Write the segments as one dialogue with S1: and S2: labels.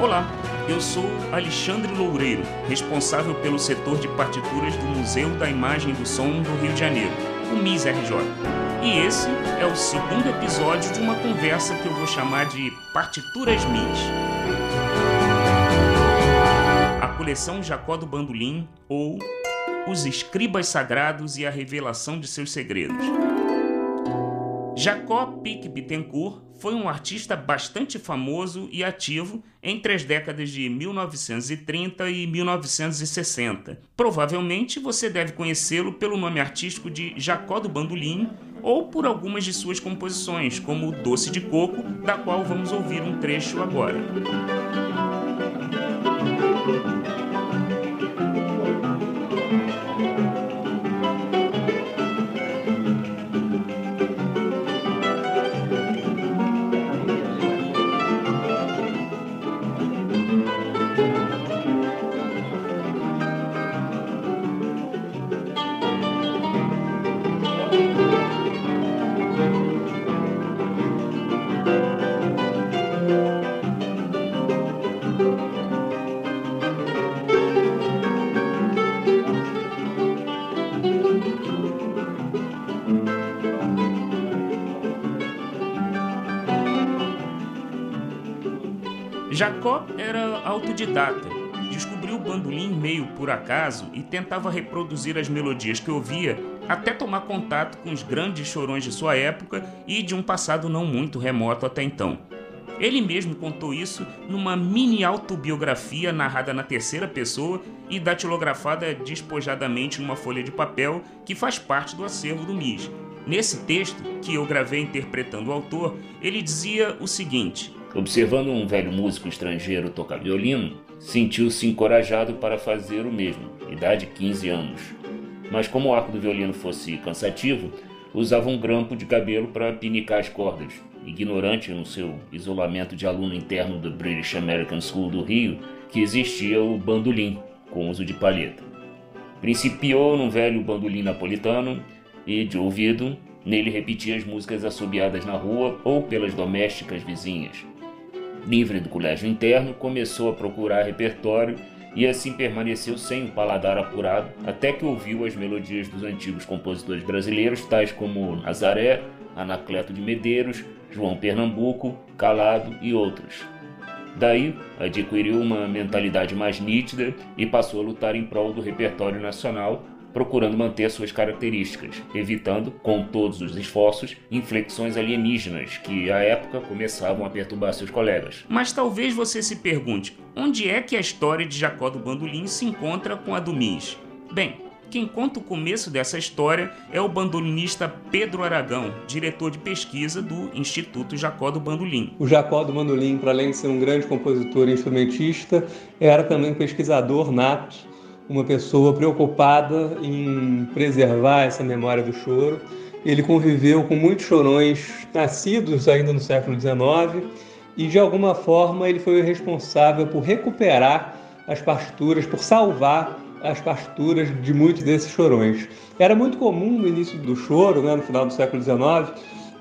S1: Olá, eu sou Alexandre Loureiro, responsável pelo setor de partituras do Museu da Imagem do Som do Rio de Janeiro, o MIS-RJ. E esse é o segundo episódio de uma conversa que eu vou chamar de Partituras MIS. A coleção Jacó do Bandolim ou Os Escribas Sagrados e a Revelação de Seus Segredos. Jacó Pique Bittencourt foi um artista bastante famoso e ativo entre as décadas de 1930 e 1960. Provavelmente você deve conhecê-lo pelo nome artístico de Jacó do Bandolim ou por algumas de suas composições, como Doce de Coco, da qual vamos ouvir um trecho agora. Jacó era autodidata. Descobriu o bandolim meio por acaso e tentava reproduzir as melodias que ouvia até tomar contato com os grandes chorões de sua época e de um passado não muito remoto até então. Ele mesmo contou isso numa mini autobiografia narrada na terceira pessoa e datilografada despojadamente numa folha de papel que faz parte do acervo do MIS. Nesse texto, que eu gravei interpretando o autor, ele dizia o seguinte:
S2: Observando um velho músico estrangeiro tocar violino, sentiu-se encorajado para fazer o mesmo, idade 15 anos. Mas como o arco do violino fosse cansativo, usava um grampo de cabelo para pinicar as cordas. Ignorante no seu isolamento de aluno interno do British American School do Rio, que existia o bandolim, com uso de palheta. Principiou num velho bandolim napolitano e, de ouvido, nele repetia as músicas assobiadas na rua ou pelas domésticas vizinhas livre do colégio interno, começou a procurar repertório e assim permaneceu sem o paladar apurado até que ouviu as melodias dos antigos compositores brasileiros, tais como Nazaré, Anacleto de Medeiros, João Pernambuco, Calado e outros. Daí, adquiriu uma mentalidade mais nítida e passou a lutar em prol do repertório nacional, procurando manter suas características, evitando, com todos os esforços, inflexões alienígenas que, à época, começavam a perturbar seus colegas.
S1: Mas talvez você se pergunte, onde é que a história de Jacó do Bandolim se encontra com a do Mis? Bem, quem conta o começo dessa história é o bandolinista Pedro Aragão, diretor de pesquisa do Instituto Jacó do Bandolim.
S3: O Jacó do Bandolim, para além de ser um grande compositor e instrumentista, era também pesquisador nato uma pessoa preocupada em preservar essa memória do choro. Ele conviveu com muitos chorões nascidos ainda no século XIX e, de alguma forma, ele foi o responsável por recuperar as partituras, por salvar as partituras de muitos desses chorões. Era muito comum no início do choro, né, no final do século XIX,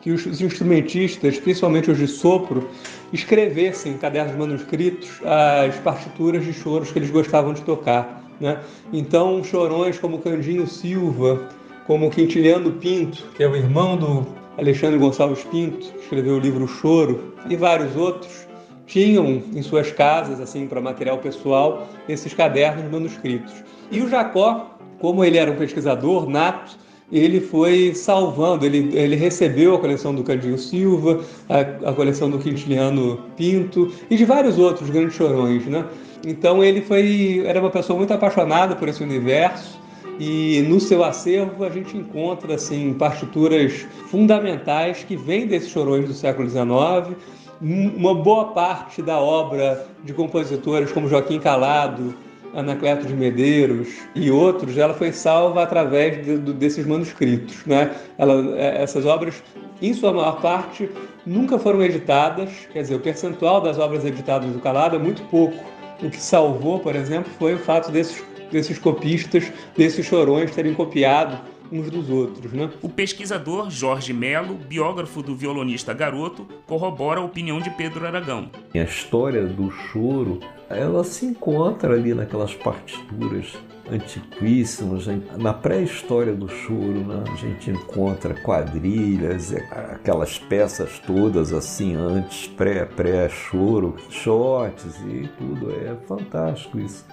S3: que os instrumentistas, principalmente os de sopro, escrevessem em cadernos manuscritos as partituras de choros que eles gostavam de tocar. Né? Então, chorões como Candinho Silva, como Quintiliano Pinto, que é o irmão do Alexandre Gonçalves Pinto, que escreveu o livro Choro, e vários outros, tinham em suas casas, assim, para material pessoal, esses cadernos manuscritos. E o Jacó, como ele era um pesquisador nato, ele foi salvando, ele, ele recebeu a coleção do Candinho Silva, a, a coleção do Quintiliano Pinto e de vários outros grandes chorões, né? Então ele foi, era uma pessoa muito apaixonada por esse universo e no seu acervo a gente encontra assim partituras fundamentais que vêm desses chorões do século XIX. Uma boa parte da obra de compositores como Joaquim Calado, Anacleto de Medeiros e outros, ela foi salva através de, de, desses manuscritos. Né? Ela, é, essas obras, em sua maior parte, nunca foram editadas, quer dizer, o percentual das obras editadas do Calado é muito pouco o que salvou, por exemplo, foi o fato desses, desses copistas, desses chorões terem copiado uns dos outros. Né?
S1: O pesquisador Jorge Melo, biógrafo do violonista Garoto, corrobora a opinião de Pedro Aragão.
S4: A história do choro, ela se encontra ali naquelas partituras antiquíssimos. Na pré-história do choro, né, a gente encontra quadrilhas, é, aquelas peças todas assim antes, pré-pré-choro, shots e tudo. É fantástico isso.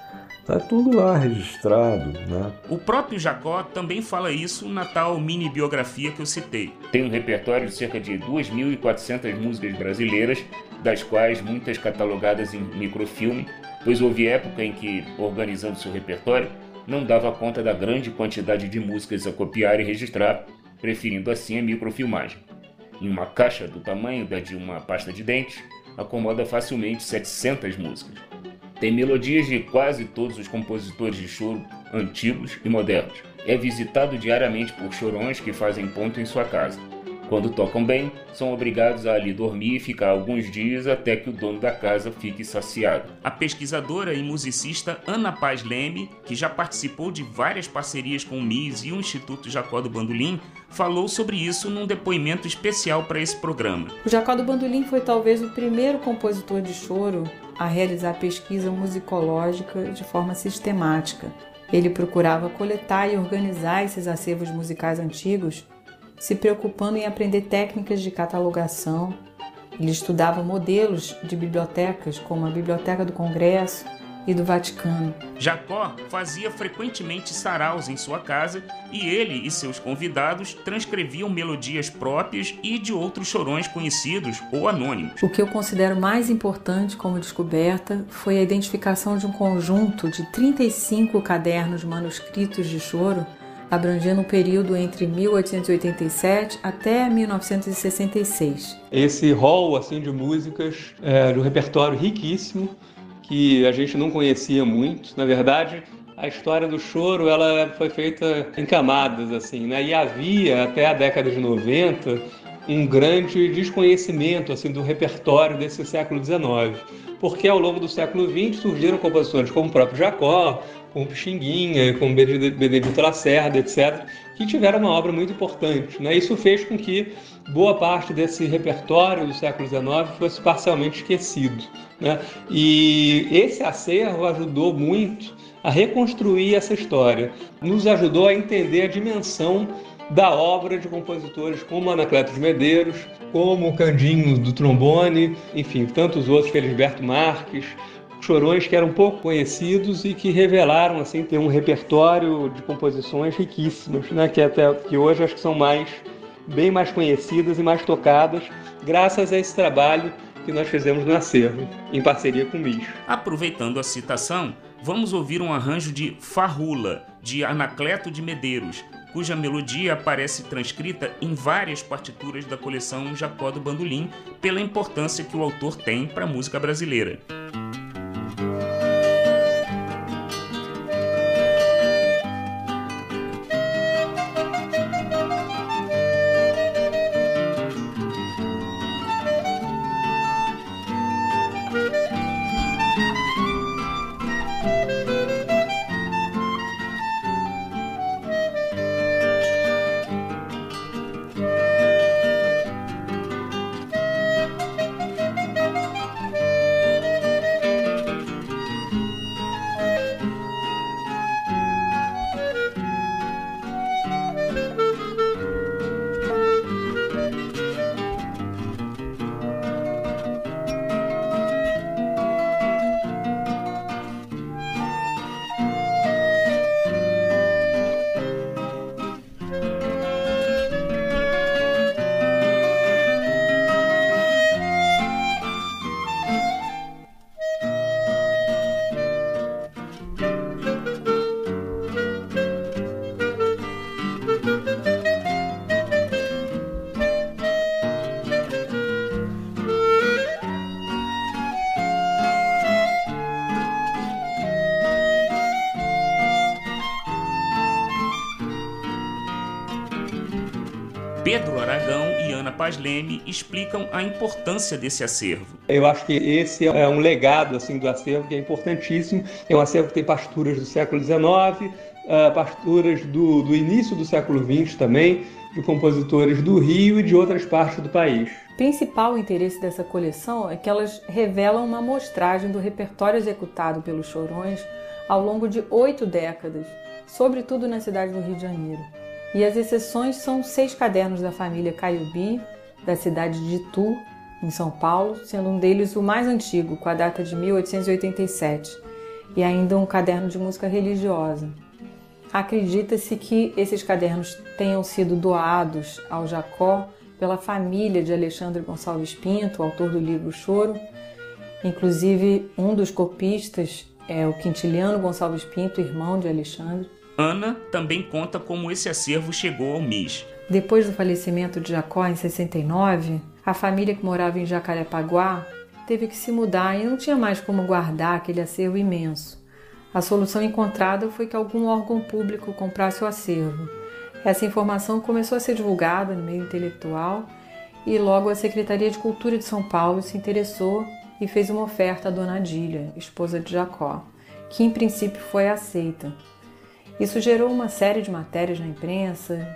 S4: Está tudo lá registrado. Né?
S1: O próprio Jacó também fala isso na tal mini biografia que eu citei.
S2: Tem um repertório de cerca de 2.400 músicas brasileiras, das quais muitas catalogadas em microfilme, pois houve época em que, organizando seu repertório, não dava conta da grande quantidade de músicas a copiar e registrar, preferindo assim a microfilmagem. Em uma caixa do tamanho da de uma pasta de dentes, acomoda facilmente 700 músicas. Tem melodias de quase todos os compositores de choro antigos e modernos. É visitado diariamente por chorões que fazem ponto em sua casa. Quando tocam bem, são obrigados a ali dormir e ficar alguns dias até que o dono da casa fique saciado.
S1: A pesquisadora e musicista Ana Paz Leme, que já participou de várias parcerias com o MIS e o Instituto Jacó do Bandolim, falou sobre isso num depoimento especial para esse programa.
S5: O Jacó do Bandolim foi talvez o primeiro compositor de choro a realizar pesquisa musicológica de forma sistemática. Ele procurava coletar e organizar esses acervos musicais antigos se preocupando em aprender técnicas de catalogação. Ele estudava modelos de bibliotecas, como a Biblioteca do Congresso e do Vaticano.
S1: Jacó fazia frequentemente saraus em sua casa e ele e seus convidados transcreviam melodias próprias e de outros chorões conhecidos ou anônimos.
S5: O que eu considero mais importante como descoberta foi a identificação de um conjunto de 35 cadernos manuscritos de choro abrangendo um período entre 1887 até 1966.
S3: Esse rol assim de músicas é, de um repertório riquíssimo que a gente não conhecia muito. Na verdade, a história do choro ela foi feita em camadas assim, né? E havia até a década de 90 um grande desconhecimento assim do repertório desse século XIX, porque ao longo do século XX surgiram composições como o próprio Jacó, como Pixinguinha, como Benedito Lacerda, etc., que tiveram uma obra muito importante. Né? Isso fez com que boa parte desse repertório do século XIX fosse parcialmente esquecido. Né? E esse acervo ajudou muito a reconstruir essa história, nos ajudou a entender a dimensão da obra de compositores como Anacleto de Medeiros, como Candinho do trombone, enfim, tantos outros, Felisberto Marques, chorões que eram pouco conhecidos e que revelaram assim ter um repertório de composições riquíssimas, né, que até que hoje acho que são mais bem mais conhecidas e mais tocadas graças a esse trabalho que nós fizemos no acervo, em parceria com o MIS.
S1: Aproveitando a citação, vamos ouvir um arranjo de Farrula, de Anacleto de Medeiros, cuja melodia aparece transcrita em várias partituras da coleção Jacó do Bandolim, pela importância que o autor tem para a música brasileira. Pedro Aragão e Ana Paz Leme explicam a importância desse acervo.
S3: Eu acho que esse é um legado assim do acervo que é importantíssimo. É um acervo que tem partituras do século XIX, uh, partituras do, do início do século XX também, de compositores do Rio e de outras partes do país.
S5: O principal interesse dessa coleção é que elas revelam uma amostragem do repertório executado pelos Chorões ao longo de oito décadas, sobretudo na cidade do Rio de Janeiro. E as exceções são seis cadernos da família Caiubi, da cidade de Itu, em São Paulo, sendo um deles o mais antigo, com a data de 1887, e ainda um caderno de música religiosa. Acredita-se que esses cadernos tenham sido doados ao Jacó pela família de Alexandre Gonçalves Pinto, autor do livro Choro. Inclusive, um dos copistas é o Quintiliano Gonçalves Pinto, irmão de Alexandre.
S1: Ana também conta como esse acervo chegou ao MIS.
S5: Depois do falecimento de Jacó em 69, a família que morava em Jacarepaguá teve que se mudar e não tinha mais como guardar aquele acervo imenso. A solução encontrada foi que algum órgão público comprasse o acervo. Essa informação começou a ser divulgada no meio intelectual e logo a Secretaria de Cultura de São Paulo se interessou e fez uma oferta a Dona Adília, esposa de Jacó, que em princípio foi aceita. Isso gerou uma série de matérias na imprensa,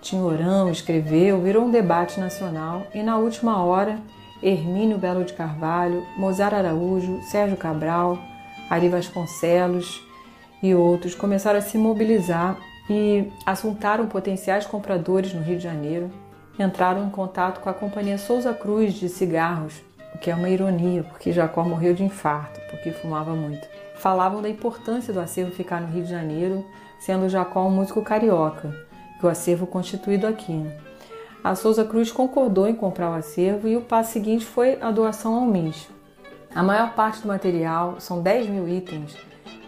S5: Tinhorão escreveu, virou um debate nacional e na última hora Hermínio Belo de Carvalho, Mozart Araújo, Sérgio Cabral, Ari Vasconcelos e outros começaram a se mobilizar e assuntaram potenciais compradores no Rio de Janeiro. Entraram em contato com a companhia Souza Cruz de cigarros, o que é uma ironia, porque Jacó morreu de infarto, porque fumava muito. Falavam da importância do acervo ficar no Rio de Janeiro, sendo Jacó um músico carioca, e o acervo constituído aqui. A Souza Cruz concordou em comprar o acervo e o passo seguinte foi a doação ao MIS. A maior parte do material, são 10 mil itens,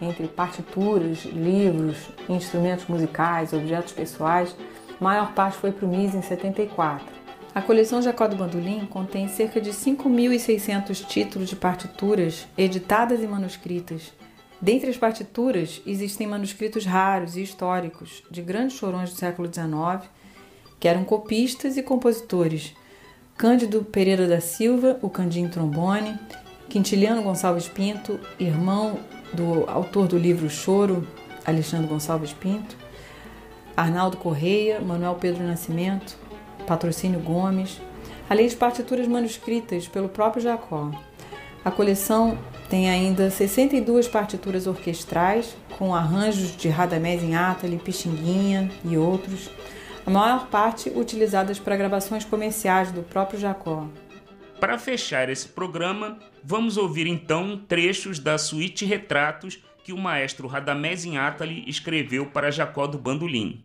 S5: entre partituras, livros, instrumentos musicais, objetos pessoais, a maior parte foi para o MIS em 74. A coleção Jacó do Bandolim contém cerca de 5.600 títulos de partituras editadas e manuscritas. Dentre as partituras, existem manuscritos raros e históricos de grandes chorões do século XIX, que eram copistas e compositores. Cândido Pereira da Silva, o Candim Trombone, Quintiliano Gonçalves Pinto, irmão do autor do livro Choro, Alexandre Gonçalves Pinto, Arnaldo Correia, Manuel Pedro Nascimento, Patrocínio Gomes, além de partituras manuscritas pelo próprio Jacó. A coleção tem ainda 62 partituras orquestrais, com arranjos de Radamés em Atali, Pixinguinha e outros, a maior parte utilizadas para gravações comerciais do próprio Jacó.
S1: Para fechar esse programa, vamos ouvir então trechos da suíte Retratos que o maestro Radamés Atali escreveu para Jacó do Bandolim.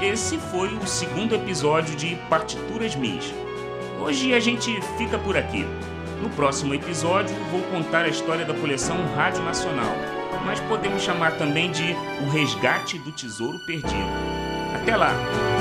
S1: Esse foi o segundo episódio de Partituras Mis. Hoje a gente fica por aqui. No próximo episódio vou contar a história da coleção Rádio Nacional. mas podemos chamar também de O Resgate do Tesouro Perdido. Até lá!